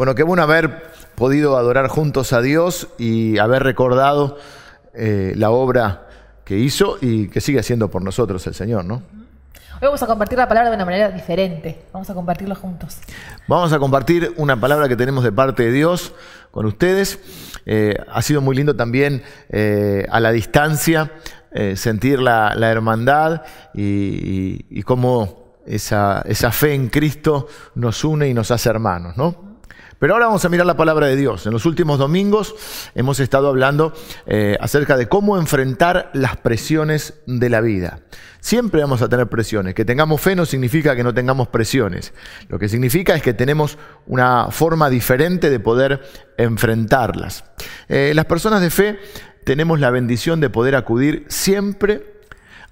Bueno, qué bueno haber podido adorar juntos a Dios y haber recordado eh, la obra que hizo y que sigue haciendo por nosotros el Señor, ¿no? Hoy vamos a compartir la palabra de una manera diferente. Vamos a compartirlo juntos. Vamos a compartir una palabra que tenemos de parte de Dios con ustedes. Eh, ha sido muy lindo también eh, a la distancia sentir la, hermandad y, y cómo esa, esa fe en Cristo nos une y nos hace hermanos, ¿no? Pero ahora vamos a mirar la palabra de Dios. En los últimos domingos hemos estado hablando eh, acerca de cómo enfrentar las presiones de la vida. Siempre vamos a tener presiones. Que tengamos fe no significa que no tengamos presiones. Lo que significa es que tenemos una forma diferente de poder enfrentarlas. Eh, las personas de fe tenemos la bendición de poder acudir siempre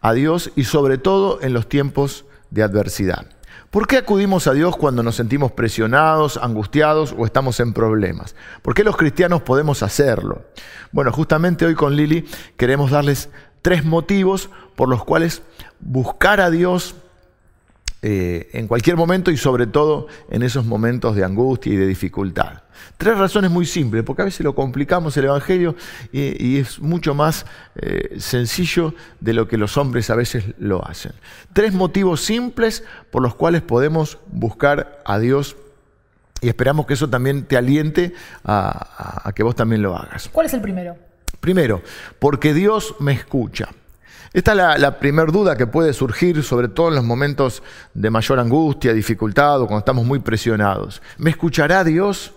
a Dios y sobre todo en los tiempos de adversidad. ¿Por qué acudimos a Dios cuando nos sentimos presionados, angustiados o estamos en problemas? ¿Por qué los cristianos podemos hacerlo? Bueno, justamente hoy con Lili queremos darles tres motivos por los cuales buscar a Dios eh, en cualquier momento y sobre todo en esos momentos de angustia y de dificultad. Tres razones muy simples, porque a veces lo complicamos el Evangelio y, es mucho más eh, sencillo de lo que los hombres a veces lo hacen. Tres motivos simples por los cuales podemos buscar a Dios y esperamos que eso también te aliente a, a que vos también lo hagas. ¿Cuál es el primero? Primero, porque Dios me escucha. Esta es la, primera duda que puede surgir, sobre todo en los momentos de mayor angustia, dificultad o cuando estamos muy presionados. ¿Me escuchará Dios?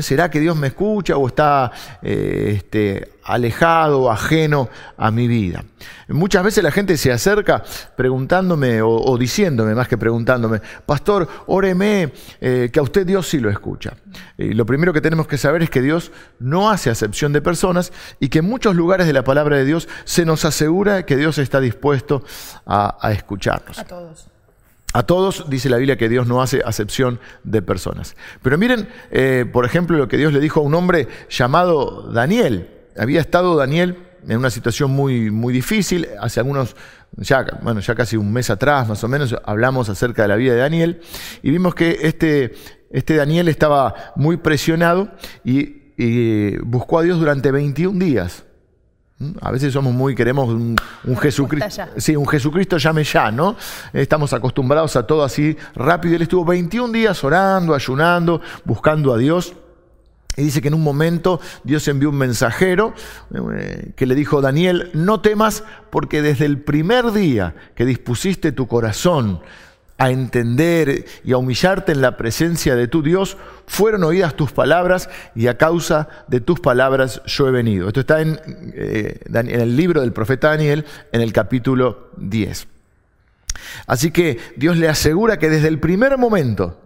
¿Será que Dios me escucha o está eh, este, alejado, ajeno a mi vida? Muchas veces la gente se acerca preguntándome o, diciéndome, más que preguntándome, Pastor, óreme, eh, que a usted Dios sí lo escucha. Y lo primero que tenemos que saber es que Dios no hace acepción de personas y que en muchos lugares de la palabra de Dios se nos asegura que Dios está dispuesto a, a escucharnos. A todos. A todos dice la Biblia que Dios no hace acepción de personas. Pero miren, eh, por ejemplo, lo que Dios le dijo a un hombre llamado Daniel. Había estado Daniel en una situación muy, muy difícil. Hace algunos, ya, bueno, ya casi un mes atrás más o menos, hablamos acerca de la vida de Daniel y vimos que este, este Daniel estaba muy presionado y, y buscó a Dios durante 21 días. ¿Mm? A veces somos muy, queremos un, Jesucristo. Sí, un Jesucristo llame ya, ¿no? Estamos acostumbrados a todo así rápido. Él estuvo 21 días orando, ayunando, buscando a Dios. Y dice que en un momento Dios envió un mensajero eh, que le dijo, Daniel, no temas porque desde el primer día que dispusiste tu corazón a entender y a humillarte en la presencia de tu Dios, fueron oídas tus palabras y a causa de tus palabras yo he venido. Esto está en, eh, el libro del profeta Daniel, en el capítulo 10. Así que Dios le asegura que desde el primer momento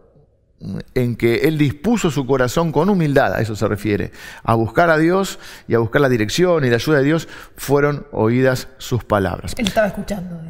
en que él dispuso su corazón con humildad, a eso se refiere, a buscar a Dios y a buscar la dirección y la ayuda de Dios, fueron oídas sus palabras. Él estaba escuchando.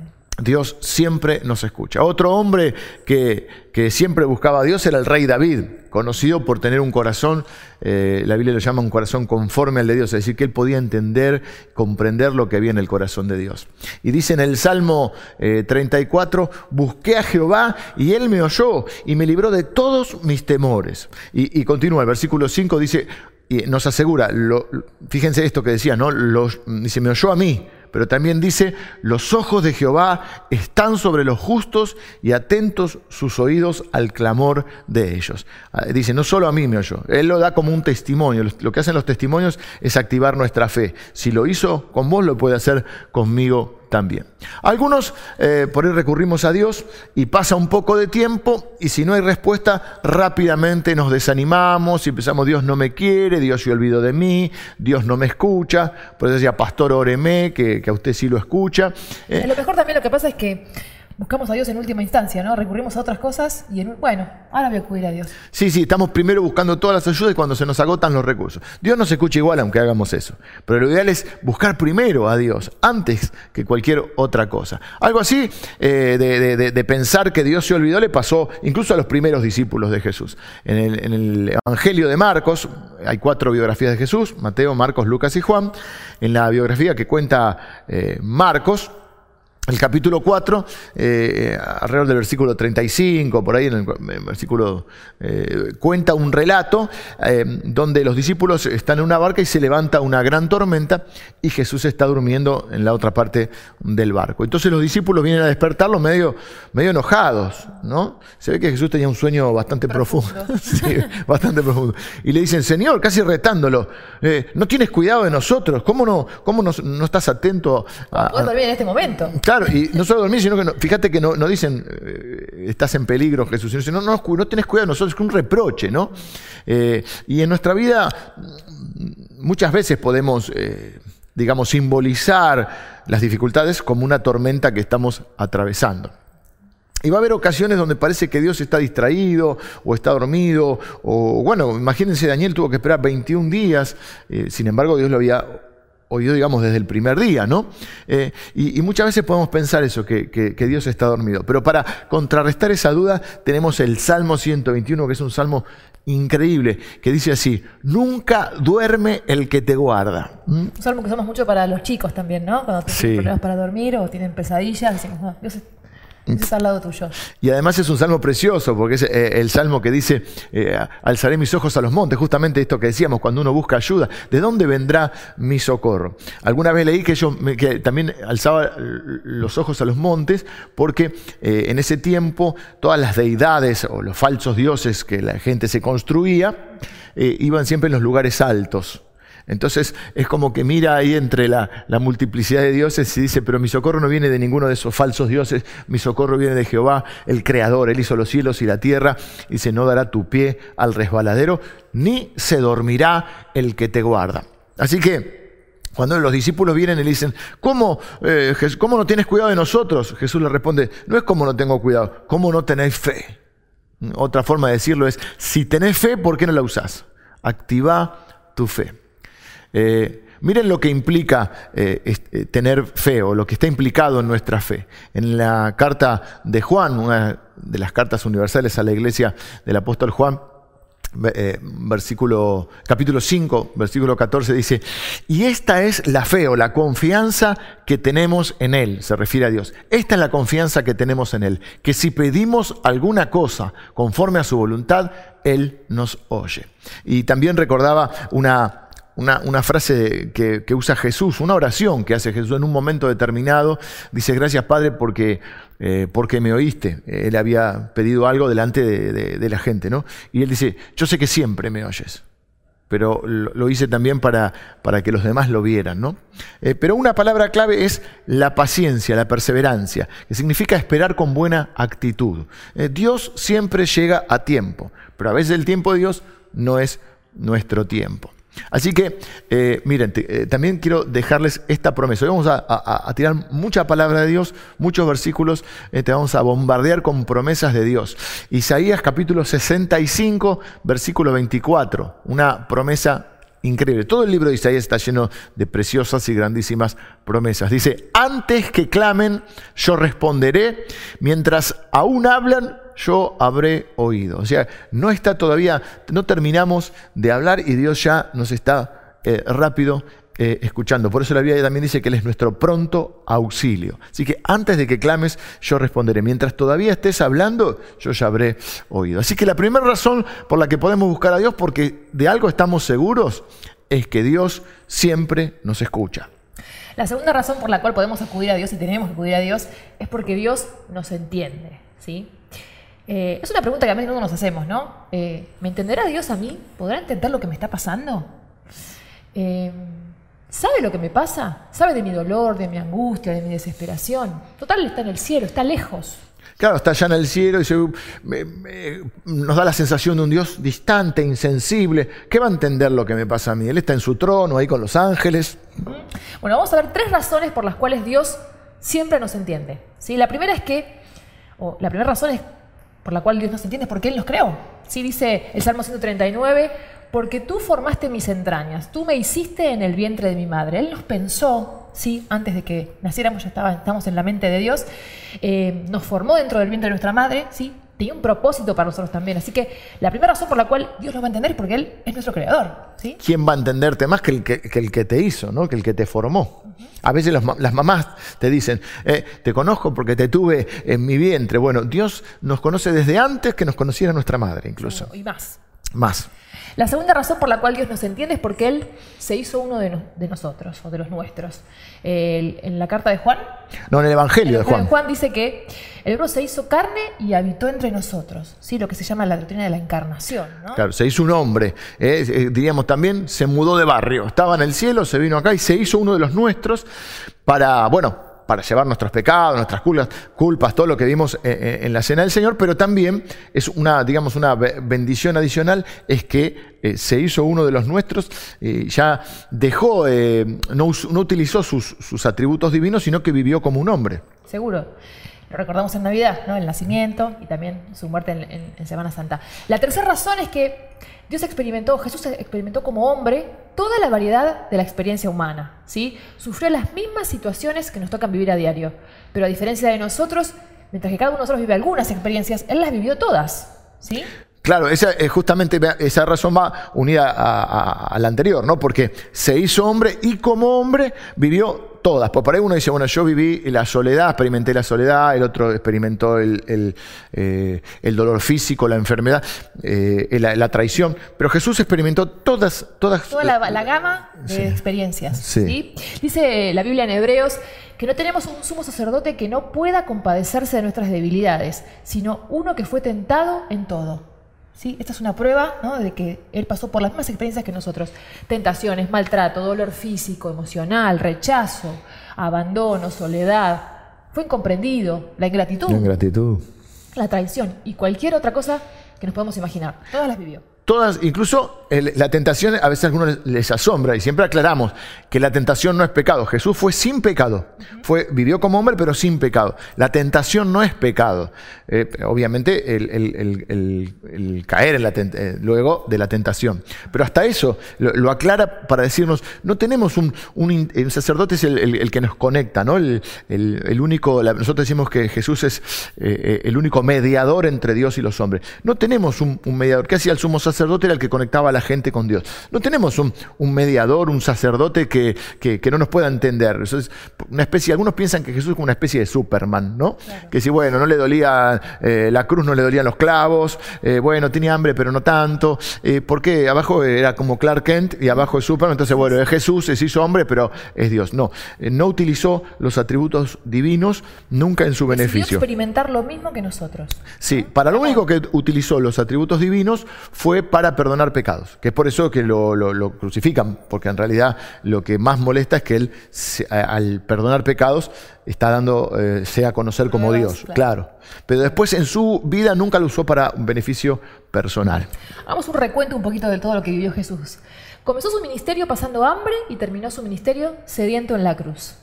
Dios siempre nos escucha. Otro hombre que, que, siempre buscaba a Dios era el rey David, conocido por tener un corazón, eh, la Biblia lo llama un corazón conforme al de Dios, es decir, que él podía entender, comprender lo que había en el corazón de Dios. Y dice en el Salmo 34, eh, busqué a Jehová y él me oyó y me libró de todos mis temores. Y, continúa, el versículo 5 dice, y nos asegura, lo, fíjense esto que decía, ¿no? Los, dice, me oyó a mí pero también dice, los ojos de Jehová están sobre los justos y atentos sus oídos al clamor de ellos. Ah, dice, no solo a mí me oyó, él lo da como un testimonio. Lo que hacen los testimonios es activar nuestra fe. Si lo hizo con vos, lo puede hacer conmigo también. Algunos eh, por ahí recurrimos a Dios y pasa un poco de tiempo y si no hay respuesta rápidamente nos desanimamos y empezamos Dios no me quiere, Dios se olvidó de mí, Dios no me escucha. Por eso decía, pastor, óreme, que, que a usted sí lo escucha. Lo mejor también lo que pasa es que buscamos a Dios en última instancia, ¿no? Recurrimos a otras cosas y, en, bueno, ahora voy a acudir a Dios. Sí, sí, estamos primero buscando todas las ayudas y cuando se nos agotan los recursos. Dios nos escucha igual aunque hagamos eso, pero lo ideal es buscar primero a Dios antes que cualquier otra cosa. Algo así eh, de, pensar que Dios se olvidó le pasó incluso a los primeros discípulos de Jesús. En el, Evangelio de Marcos hay cuatro biografías de Jesús, Mateo, Marcos, Lucas y Juan. En la biografía que cuenta eh, Marcos, el capítulo 4, eh, alrededor del versículo 35, por ahí en el, versículo, eh, cuenta un relato eh, donde los discípulos están en una barca y se levanta una gran tormenta y Jesús está durmiendo en la otra parte del barco. Entonces los discípulos vienen a despertarlo medio, medio enojados, ¿no? Se ve que Jesús tenía un sueño bastante profundo, sí, bastante profundo. Y le dicen, Señor, casi retándolo, no tienes cuidado de nosotros, ¿cómo no, cómo no, estás atento a... Dormir en este momento. Claro, y no solo dormir, sino que fíjate que no, dicen eh, estás en peligro, Jesús, sino no, no, no tenés cuidado de nosotros, es un reproche, ¿no? Eh, y en nuestra vida muchas veces podemos, eh, digamos, simbolizar las dificultades como una tormenta que estamos atravesando. Y va a haber ocasiones donde parece que Dios está distraído o está dormido, o bueno, imagínense, Daniel tuvo que esperar 21 días, sin embargo Dios lo había oído, digamos, desde el primer día, ¿no? Eh, y, muchas veces podemos pensar eso, que, Dios está dormido. Pero para contrarrestar esa duda tenemos el Salmo 121, que es un salmo increíble, que dice así, nunca duerme el que te guarda. ¿Mm? Un salmo que usamos mucho para los chicos también, ¿no? Cuando tienen problemas para dormir o tienen pesadillas, decimos, no, Dios al lado tuyo. Y además es un salmo precioso, porque es eh, el salmo que dice, eh, alzaré mis ojos a los montes, justamente esto que decíamos, cuando uno busca ayuda, ¿de dónde vendrá mi socorro? Alguna vez leí que yo que también alzaba los ojos a los montes, porque eh, en ese tiempo todas las deidades o los falsos dioses que la gente se construía, iban siempre en los lugares altos. Entonces es como que mira ahí entre la, multiplicidad de dioses y dice, pero mi socorro no viene de ninguno de esos falsos dioses, mi socorro viene de Jehová, el Creador, Él hizo los cielos y la tierra, y dice, no dará tu pie al resbaladero, ni se dormirá el que te guarda. Así que cuando los discípulos vienen y le dicen, ¿cómo, eh, ¿cómo no tienes cuidado de nosotros? Jesús le responde, no es como no tengo cuidado, ¿cómo no tenéis fe? Otra forma de decirlo es, si tenés fe, ¿por qué no la usás? Activa tu fe. Eh, miren lo que implica eh, eh, tener fe o lo que está implicado en nuestra fe. En la carta de Juan, una de las cartas universales a la iglesia del apóstol Juan, versículo, capítulo 5, versículo 14 dice, y esta es la fe o la confianza que tenemos en Él, se refiere a Dios. Esta es la confianza que tenemos en Él, que si pedimos alguna cosa conforme a su voluntad, Él nos oye. Y también recordaba una una, frase que, usa Jesús, una oración que hace Jesús en un momento determinado. Dice, gracias Padre porque, eh, porque me oíste. Él había pedido algo delante de, la gente, ¿no? Y él dice, yo sé que siempre me oyes, pero lo, hice también para, para, que los demás lo vieran, ¿no? Eh, pero una palabra clave es la paciencia, la perseverancia, que significa esperar con buena actitud. Eh, Dios siempre llega a tiempo, pero a veces el tiempo de Dios no es nuestro tiempo. Así que, eh, miren, eh, también quiero dejarles esta promesa. Hoy vamos a, tirar mucha palabra de Dios, muchos versículos, eh, te vamos a bombardear con promesas de Dios. Isaías capítulo 65, versículo 24, una promesa increíble. Todo el libro de Isaías está lleno de preciosas y grandísimas promesas. Dice, antes que clamen, yo responderé, mientras aún hablan, yo habré oído. O sea, no está todavía, no terminamos de hablar y Dios ya nos está eh, rápido eh, escuchando. Por eso la Biblia también dice que Él es nuestro pronto auxilio. Así que antes de que clames, yo responderé. Mientras todavía estés hablando, yo ya habré oído. Así que la primera razón por la que podemos buscar a Dios, porque de algo estamos seguros, es que Dios siempre nos escucha. La segunda razón por la cual podemos acudir a Dios y tenemos que acudir a Dios es porque Dios nos entiende. ¿sí? Eh, es una pregunta que a menudo nos hacemos, ¿no? Eh, ¿Me entenderá Dios a mí? ¿Podrá entender lo que me está pasando? ¿Sabe lo que me pasa? ¿Sabe de mi dolor, de mi angustia, de mi desesperación? Total, está en el cielo, está lejos. Claro, está allá en el cielo y nos da la sensación de un Dios distante, insensible. ¿Qué va a entender lo que me pasa a mí? Él está en su trono, ahí con los ángeles. Bueno, vamos a ver tres razones por las cuales Dios siempre nos entiende. ¿sí? La primera es que, o la primera razón es por la cual Dios nos entiende porque Él nos creó. ¿sí? Dice el Salmo 139, porque tú formaste mis entrañas, tú me hiciste en el vientre de mi madre. Él nos pensó, ¿sí? antes de que naciéramos ya estamos en la mente de Dios, eh, nos formó dentro del vientre de nuestra madre, ¿sí? Tenía un propósito para nosotros también. Así que la primera razón por la cual Dios nos va a entender es porque Él es nuestro creador. ¿sí? ¿Quién va a entenderte más que el que, que el que te hizo, ¿no? que el que te formó? A veces las mamás te dicen, eh, te conozco porque te tuve en mi vientre. Bueno, Dios nos conoce desde antes que nos conociera nuestra madre, incluso. Y más. Más. La segunda razón por la cual Dios nos entiende es porque Él se hizo uno de, no- de nosotros o de los nuestros. En la carta de Juan, No, en el en Evangelio el de Juan. Juan dice que el verbo se hizo carne y habitó entre nosotros. ¿sí? Lo que se llama la doctrina de la encarnación. ¿no? Claro, se hizo un hombre, eh, eh, diríamos también, se mudó de barrio, estaba en el cielo, se vino acá y se hizo uno de los nuestros para, bueno, para llevar nuestros pecados, nuestras culpas, todo lo que vimos eh, eh, en la cena del Señor, pero también es una, digamos, una be- bendición adicional, es que eh, se hizo uno de los nuestros, eh, ya dejó, no, utilizó sus, sus atributos divinos, sino que vivió como un hombre. Seguro. Lo recordamos en Navidad, ¿no? El nacimiento y también su muerte en, en- en Semana Santa. La tercera razón es que Dios experimentó, Jesús experimentó como hombre toda la variedad de la experiencia humana, ¿sí? Sufrió las mismas situaciones que nos tocan vivir a diario, pero a diferencia de nosotros, mientras que cada uno de nosotros vive algunas experiencias, Él las vivió todas, ¿sí? Claro, esa, eh, justamente esa razón va unida a- a la anterior, ¿no? Porque se hizo hombre y como hombre vivió todas. Pues por ahí uno dice, bueno, yo viví la soledad, experimenté la soledad, el otro experimentó el, el, eh, el dolor físico, la enfermedad, eh, la, la traición. Pero Jesús experimentó todas, todas. Toda la, la gama de experiencias. Sí. ¿sí? Dice la Biblia en Hebreos que no tenemos un sumo sacerdote que no pueda compadecerse de nuestras debilidades, sino uno que fue tentado en todo. ¿Sí? Esta es una prueba ¿no? de que Él pasó por las mismas experiencias que nosotros. Tentaciones, maltrato, dolor físico, emocional, rechazo, abandono, soledad. Fue incomprendido, la ingratitud, La ingratitud. la traición y cualquier otra cosa que nos podamos imaginar. Todas las vivió. Todas, incluso el- la tentación a veces a algunos les, les asombra y siempre aclaramos que la tentación no es pecado. Jesús fue sin pecado, fue, vivió como hombre pero sin pecado. La tentación no es pecado. Eh, obviamente el, caer en la tent- eh, luego de la tentación. Pero hasta eso lo, lo aclara para decirnos, no tenemos un, sacerdote es el, que nos conecta, ¿no? El, único, la- nosotros decimos que Jesús es eh, el único mediador entre Dios y los hombres. No tenemos un, un mediador. ¿Qué hacía el sumo sacerdote? Era el que conectaba a la gente con Dios. No tenemos un, un mediador, un sacerdote que, que- que no nos pueda entender. Eso es una especie, algunos piensan que Jesús es como una especie de Superman, ¿no? Que si, bueno, no le dolía eh, la cruz, no le dolían los clavos, eh, bueno, tenía hambre, pero no tanto. Eh, porque abajo era como Clark Kent y abajo es Superman. Entonces, bueno, es Jesús, se hizo hombre, pero es Dios. No, eh, no utilizó los atributos divinos nunca en su Decidió beneficio. experimentar lo mismo que nosotros. Sí, para lo único que utilizó los atributos divinos fue para perdonar pecados, que es por eso que lo, lo- lo crucifican, porque en realidad lo que más molesta es que él, al perdonar pecados, está dando, eh, sea a conocer como Dios, claro. claro. Pero después en su vida nunca lo usó para un beneficio personal. Hagamos un recuento un poquito de todo lo que vivió Jesús. Comenzó su ministerio pasando hambre y terminó su ministerio sediento en la cruz.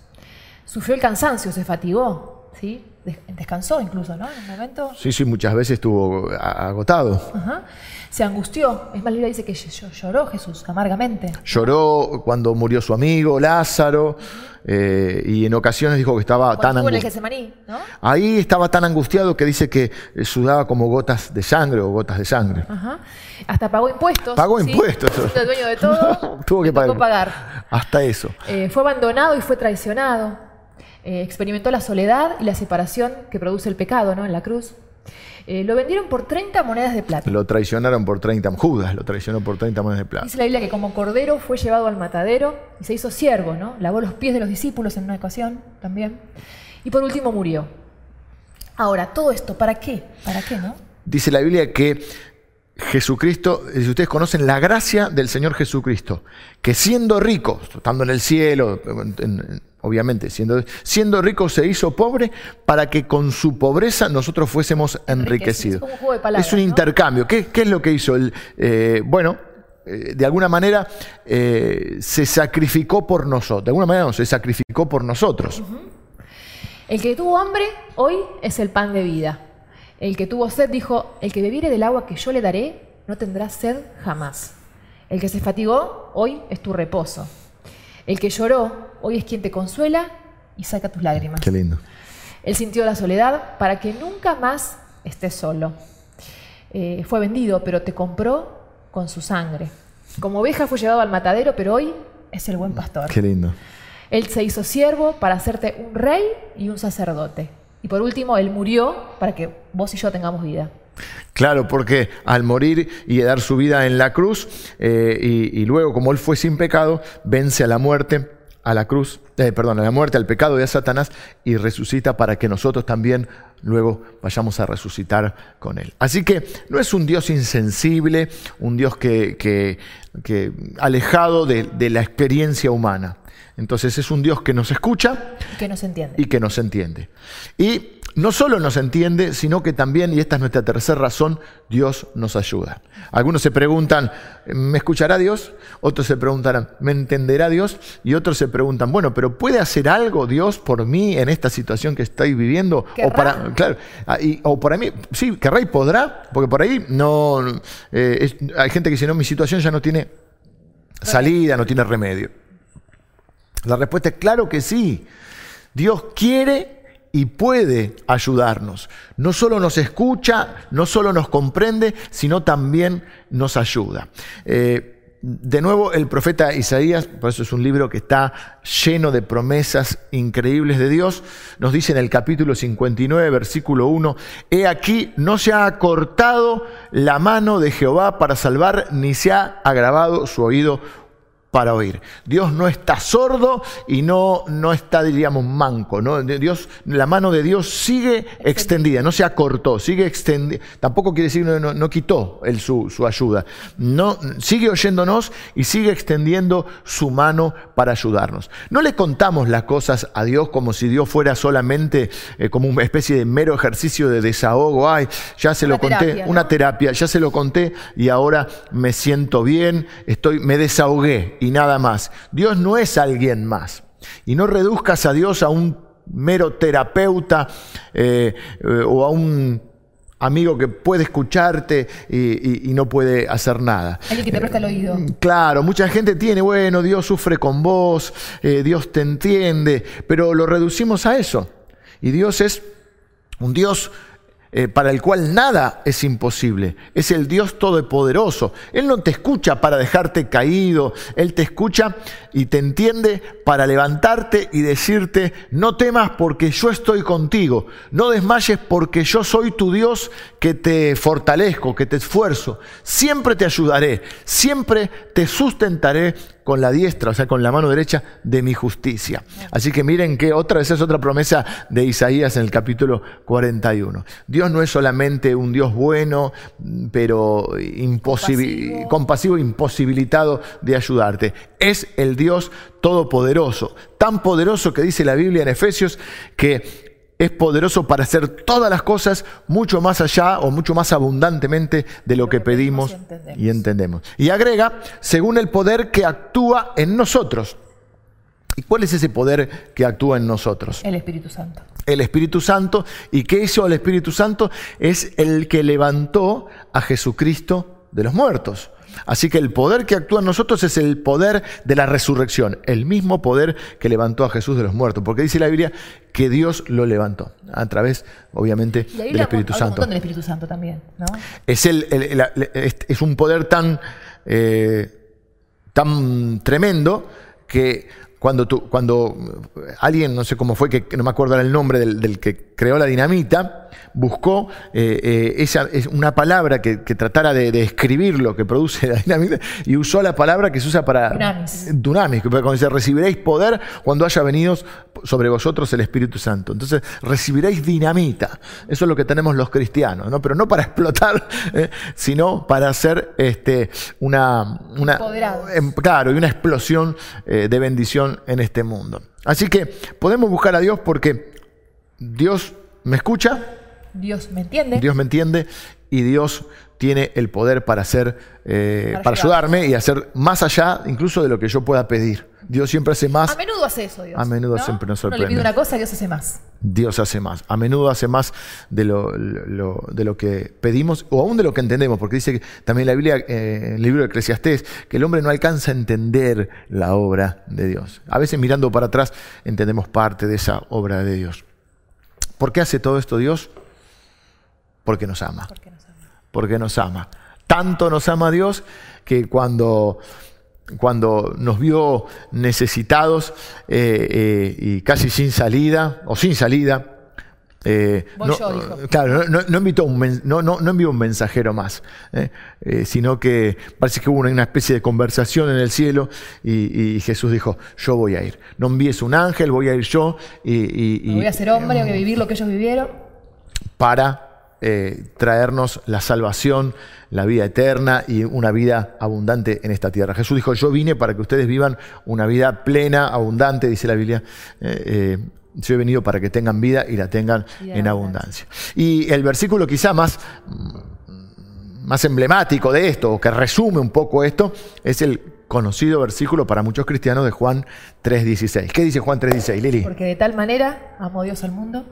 Sufrió el cansancio, se fatigó, ¿sí? Des- descansó incluso, ¿no? En un momento. Sí, sí, muchas veces estuvo a- agotado. Ajá. Se angustió. Es más, la Biblia dice que ll- lloró Jesús amargamente. Lloró cuando murió su amigo Lázaro eh, y en ocasiones dijo que estaba tan Cuando angustiado. ¿no? Ahí estaba tan angustiado que dice que sudaba como gotas de sangre o gotas de sangre. Ajá. Hasta pagó impuestos. Pagó ¿sí? impuestos. El dueño de todo, Tuvo que pagar. Hasta eso. Eh, fue abandonado y fue traicionado. Eh, experimentó la soledad y la separación que produce el pecado ¿no? en la cruz. Eh, lo vendieron por 30 monedas de plata. Lo traicionaron por 30, Judas lo traicionó por 30 monedas de plata. Dice la Biblia que como cordero fue llevado al matadero y se hizo siervo, ¿no? Lavó los pies de los discípulos en una ocasión también. Y por último murió. Ahora, todo esto, ¿para qué? ¿Para qué, no? Dice la Biblia que Jesucristo, si ustedes conocen la gracia del Señor Jesucristo, que siendo rico, estando en el cielo, en- en- obviamente, siendo, siendo rico se hizo pobre para que con su pobreza nosotros fuésemos Enriquecidos. Es un juego de palabras, Es un ¿no? intercambio. ¿Qué, qué es lo que hizo? El, eh, bueno, eh, de alguna manera eh, se sacrificó por nosotros. De alguna manera no, se sacrificó por nosotros. El que tuvo hambre hoy es el pan de vida. El que tuvo sed dijo, el que bebiere del agua que yo le daré no tendrá sed jamás. El que se fatigó hoy es tu reposo. El que lloró hoy es quien te consuela y saca tus lágrimas. Qué lindo. Él sintió la soledad para que nunca más estés solo. Eh, fue vendido, pero te compró con su sangre. Como oveja fue llevado al matadero, pero hoy es el buen pastor. Qué lindo. Él se hizo siervo para hacerte un rey y un sacerdote. Y por último, Él murió para que vos y yo tengamos vida. Claro, porque al morir y dar su vida en la cruz, eh, y, luego como Él fue sin pecado, vence a la muerte, a la cruz, eh, perdón, a la muerte, al pecado a Satanás, y resucita para que nosotros también luego vayamos a resucitar con Él. Así que no es un Dios insensible, un Dios que, que, alejado de, de la experiencia humana. Entonces es un Dios que nos escucha que nos entiende. y que nos entiende. Y no solo nos entiende, sino que también, y esta es nuestra tercera razón, Dios nos ayuda. Algunos se preguntan, ¿me escuchará Dios? Otros se preguntarán, ¿me entenderá Dios? Y otros se preguntan, bueno, pero ¿puede hacer algo Dios por mí en esta situación que estoy viviendo? O para, claro, ah, o para mí, sí, querrá y podrá, porque por ahí no, eh, hay gente que dice, no, mi situación ya no tiene salida, no tiene remedio. La respuesta es claro que sí. Dios quiere y puede ayudarnos. No solo nos escucha, no solo nos comprende, sino también nos ayuda. Eh, de nuevo, el profeta Isaías, por eso es un libro que está lleno de promesas increíbles de Dios, nos dice en el capítulo 59, versículo 1, He aquí, no se ha cortado la mano de Jehová para salvar, ni se ha agravado su oído para oír. Dios no está sordo y no, no está, diríamos, manco. ¿no? Dios, la mano de Dios sigue extendida, no se acortó, sigue extendida. Tampoco quiere decir no, no, quitó él su, su, ayuda. No, sigue oyéndonos y sigue extendiendo su mano para ayudarnos. No le contamos las cosas a Dios como si Dios fuera solamente eh, como una especie de mero ejercicio de desahogo. Ay, ya se lo conté, una terapia, ya se lo conté y ahora me siento bien, estoy, me desahogué y nada más. Dios no es alguien más. Y no reduzcas a Dios a un mero terapeuta eh, eh, o a un amigo que puede escucharte y, no puede hacer nada. Alguien que te presta el oído. Eh, claro, mucha gente tiene, bueno, Dios sufre con vos, Dios te entiende, pero lo reducimos a eso. Y Dios es un Dios eh, para el cual nada es imposible. Es el Dios todopoderoso. Él no te escucha para dejarte caído, Él te escucha y te entiende para levantarte y decirte, no temas porque yo estoy contigo, no desmayes porque yo soy tu Dios que te fortalezco, que te esfuerzo, siempre te ayudaré, siempre te sustentaré con la diestra, o sea, con la mano derecha de mi justicia. Así que miren que otra vez es otra promesa de Isaías en el capítulo 41. Dios no es solamente un Dios bueno, pero compasivo. compasivo, imposibilitado de ayudarte. Es el Dios todopoderoso, tan poderoso que dice la Biblia en Efesios que es poderoso para hacer todas las cosas mucho más allá o mucho más abundantemente de lo que pedimos y entendemos. Y agrega, según el poder que actúa en nosotros. ¿Y cuál es ese poder que actúa en nosotros? El Espíritu Santo. El Espíritu Santo. ¿Y qué hizo el Espíritu Santo? Es el que levantó a Jesucristo de los muertos. Así que el poder que actúa en nosotros es el poder de la resurrección, el mismo poder que levantó a Jesús de los muertos, porque dice la Biblia que Dios lo levantó a través, obviamente, del Espíritu Santo. del Espíritu Santo también, ¿no? Es, el, es un poder tan, eh, tan tremendo que cuando, tú, cuando alguien, no sé cómo fue, que no me acuerdo el nombre del, que creó la dinamita, buscó eh, eh, esa, es una palabra que, tratara de, describir lo que produce la dinamita y usó la palabra que se usa para dunamis, dunamis cuando dice recibiréis poder cuando haya venido sobre vosotros el Espíritu Santo. Entonces recibiréis dinamita. Eso es lo que tenemos los cristianos, ¿no? pero no para explotar, eh, sino para hacer este, una, una em, claro, y una explosión de bendición en este mundo. Así que podemos buscar a Dios porque Dios me escucha. Dios me entiende. Dios me entiende y Dios tiene el poder para hacer, eh, para, ayudarme y hacer más allá incluso de lo que yo pueda pedir. Dios siempre hace más. A menudo hace eso, Dios. A menudo siempre nos sorprende. No le pide una cosa, Dios hace más. Dios hace más. A menudo hace más de lo, de lo que pedimos o aún de lo que entendemos, porque dice que también la Biblia, eh, en el libro de Eclesiastés, que el hombre no alcanza a entender la obra de Dios. A veces mirando para atrás entendemos parte de esa obra de Dios. ¿Por qué hace todo esto Dios? Porque nos ama. Porque nos ama. Porque nos ama. Tanto nos ama Dios que cuando, cuando nos vio necesitados eh, eh, y casi sin salida, o sin salida, eh, Voy no, yo, dijo. Claro, no, no invitó un men- no, no, no envió un mensajero más, eh, eh, sino que parece que hubo una, especie de conversación en el cielo y, y Jesús dijo, yo voy a ir. No envíes un ángel, voy a ir yo y, y- voy a ser hombre, voy a vivir lo que ellos vivieron. para eh, traernos la salvación, la vida eterna y una vida abundante en esta tierra. Jesús dijo, yo vine para que ustedes vivan una vida plena, abundante, dice la Biblia. Eh, eh, yo he venido para que tengan vida y la tengan en abundancia. Y el versículo quizá más, más emblemático de esto, o que resume un poco esto, es el conocido versículo para muchos cristianos de Juan 3.16. ¿Qué dice Juan 3.16, Lili? Porque de tal manera amó Dios al mundo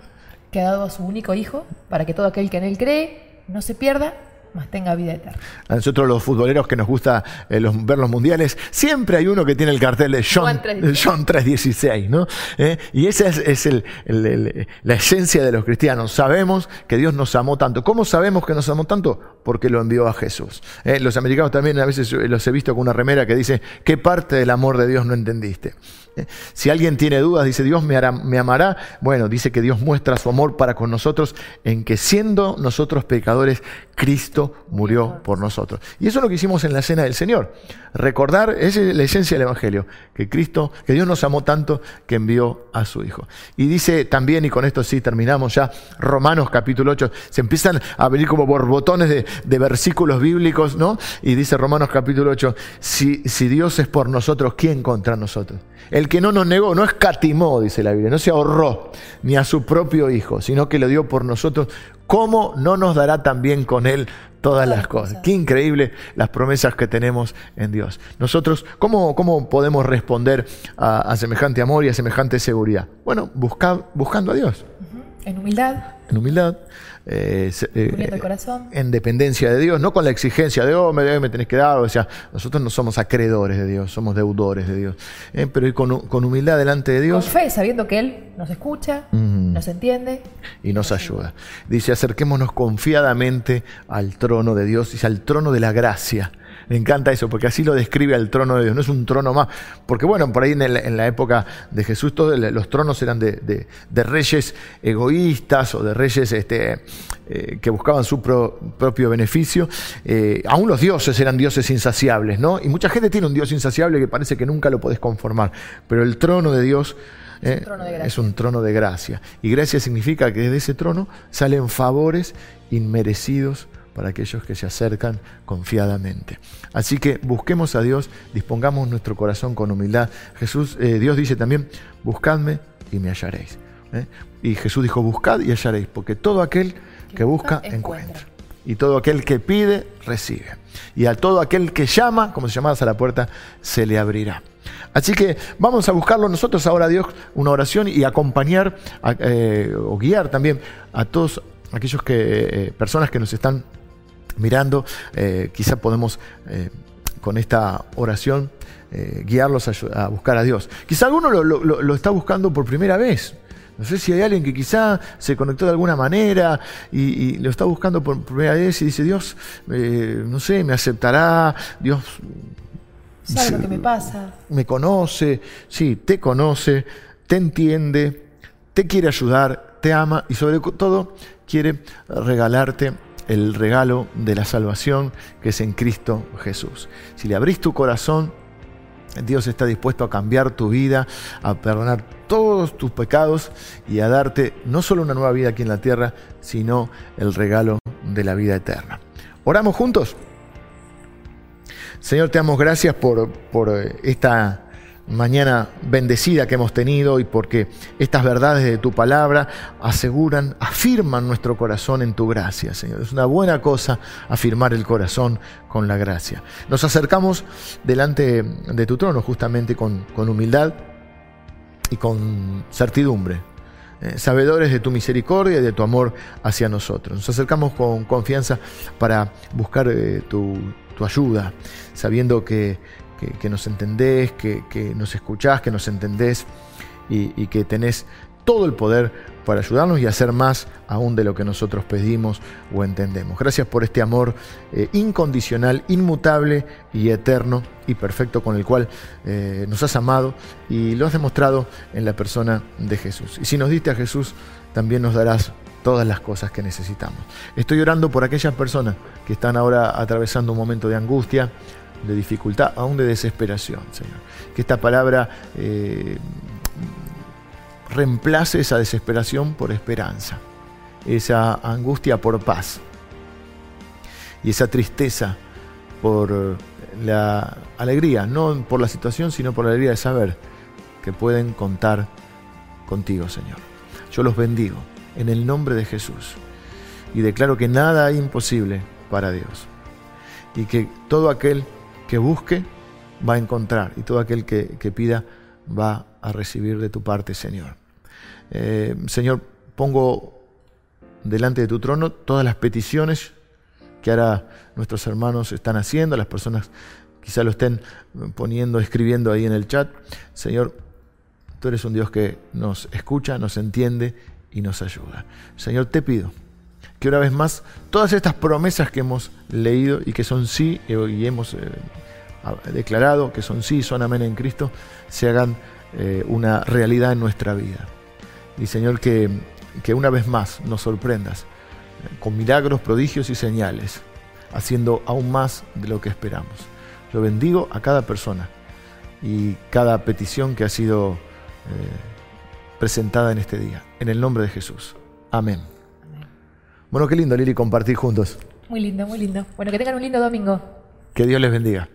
que ha dado a su único Hijo para que todo aquel que en él cree no se pierda, mas tenga vida eterna. A nosotros los futboleros que nos gusta eh, los- ver los mundiales, siempre hay uno que tiene el cartel de John, Juan 3:16. John 3.16, ¿no? Eh, y esa es, es el- el- el- la esencia de los cristianos. Sabemos que Dios nos amó tanto. ¿Cómo sabemos que nos amó tanto? Porque lo envió a Jesús. Eh, los americanos también a veces eh, los he visto con una remera que dice, ¿qué parte del amor de Dios no entendiste? Eh, Si alguien tiene dudas, dice Dios me, amará. Bueno, dice que Dios muestra su amor para con nosotros en que siendo nosotros pecadores, Cristo murió por nosotros. Y eso es lo que hicimos en la cena del Señor. Recordar, esa es la esencia del Evangelio, que Cristo, que Dios nos amó tanto que envió a su Hijo. Y dice también, y con esto sí terminamos ya, Romanos capítulo 8, se empiezan a venir como borbotones de, de versículos bíblicos, ¿no? Y dice Romanos capítulo 8, si, si Dios es por nosotros, ¿quién contra nosotros? El que no nos negó, no escatimó, dice la Biblia, no se ahorró ni a su propio Hijo, sino que lo dio por nosotros, ¿cómo no nos dará también con Él todas las cosas? Qué increíble las promesas que tenemos en Dios. Nosotros, ¿cómo, cómo podemos responder a, a semejante amor y a semejante seguridad? Bueno, busca- buscando a Dios, En humildad, en humildad, eh, eh, el corazón. en dependencia de Dios, no con la exigencia de, oh, me, debe- me tenés que dar, o sea, nosotros no somos acreedores de Dios, somos deudores de Dios, Eh, pero ir con, con humildad delante de Con Dios fe, sabiendo que Él nos escucha, nos entiende. y nos ayuda. Dice, acerquémonos confiadamente al trono de Dios, dice, al trono de la gracia. Me encanta eso, porque así lo describe al trono de Dios, no es un trono más. Porque bueno, por ahí en, el- en la época de Jesús todos los tronos eran de, de- de reyes egoístas o de reyes este, eh, que buscaban su pro- propio beneficio. Eh, aún los dioses eran dioses insaciables, ¿no? Y mucha gente tiene un dios insaciable que parece que nunca lo podés conformar. Pero el trono de Dios... eh, es un trono de gracia. Y gracia significa que desde ese trono salen favores inmerecidos para aquellos que se acercan confiadamente. Así que busquemos a Dios, dispongamos nuestro corazón con humildad. Jesús, eh, Dios dice también, buscadme y me hallaréis. ¿eh? Y Jesús dijo, buscad y hallaréis, porque todo aquel que busca, encuentra. Y todo aquel que pide, recibe. Y a todo aquel que llama, como se llamadas a la puerta, se le abrirá. Así que vamos a buscarlo nosotros ahora, Dios, una oración y acompañar a- eh, o guiar también a todos aquellos que, eh, personas que nos están mirando. Eh, quizá podemos eh, con esta oración eh, guiarlos a, buscar a Dios. Quizá alguno lo, lo- lo- lo está buscando por primera vez. No sé si hay alguien que quizá se conectó de alguna manera y, y lo está buscando por primera vez y dice, Dios, no sé, me aceptará, Dios ¿Sabe lo que me pasa? me conoce, sí, te conoce, te entiende, te quiere ayudar, te ama y sobre todo quiere regalarte el regalo de la salvación que es en Cristo Jesús. Si le abrís tu corazón, Dios está dispuesto a cambiar tu vida, a perdonar todos tus pecados y a darte no solo una nueva vida aquí en la tierra, sino el regalo de la vida eterna. ¿Oramos juntos? Señor, te damos gracias por, por eh, esta mañana bendecida que hemos tenido y porque estas verdades de tu palabra aseguran, afirman nuestro corazón en tu gracia, Señor. Es una buena cosa afirmar el corazón con la gracia. Nos acercamos delante de tu trono justamente con, con humildad y con certidumbre, eh, sabedores de tu misericordia y de tu amor hacia nosotros. Nos acercamos con confianza para buscar eh, tu, tu ayuda, sabiendo que, que- nos entendés, que, que nos escuchás, que nos entendés y, y que tenés todo el poder para ayudarnos y hacer más aún de lo que nosotros pedimos o entendemos. Gracias por este amor eh, incondicional, inmutable y eterno y perfecto con el cual eh, nos has amado y lo has demostrado en la persona de Jesús. Y si nos diste a Jesús, también nos darás todas las cosas que necesitamos. Estoy orando por aquellas personas que están ahora atravesando un momento de angustia, de dificultad, aún de desesperación, Señor. Que esta palabra eh, reemplace esa desesperación por esperanza, esa angustia por paz y esa tristeza por la alegría, no por la situación, sino por la alegría de saber que pueden contar contigo, Señor. Yo los bendigo en el nombre de Jesús y declaro que nada hay imposible para Dios y que todo aquel que busque va a encontrar y todo aquel que, pida va a recibir de tu parte, Señor. Eh, Señor, pongo delante de tu trono todas las peticiones que ahora nuestros hermanos están haciendo, las personas quizá lo estén poniendo, escribiendo ahí en el chat. Señor, tú eres un Dios que nos escucha, nos entiende y nos ayuda. Señor, te pido que una vez más todas estas promesas que hemos leído y que son sí y hemos eh, declarado que son sí, son amén en Cristo, se hagan eh, una realidad en nuestra vida. Y Señor, que, que una vez más nos sorprendas eh, con milagros, prodigios y señales, haciendo aún más de lo que esperamos. Yo bendigo a cada persona y cada petición que ha sido presentada en este día. En el nombre de Jesús. Amén. Bueno, qué lindo, Lili, compartir juntos. Muy lindo, muy lindo. Bueno, que tengan un lindo domingo. Que Dios les bendiga.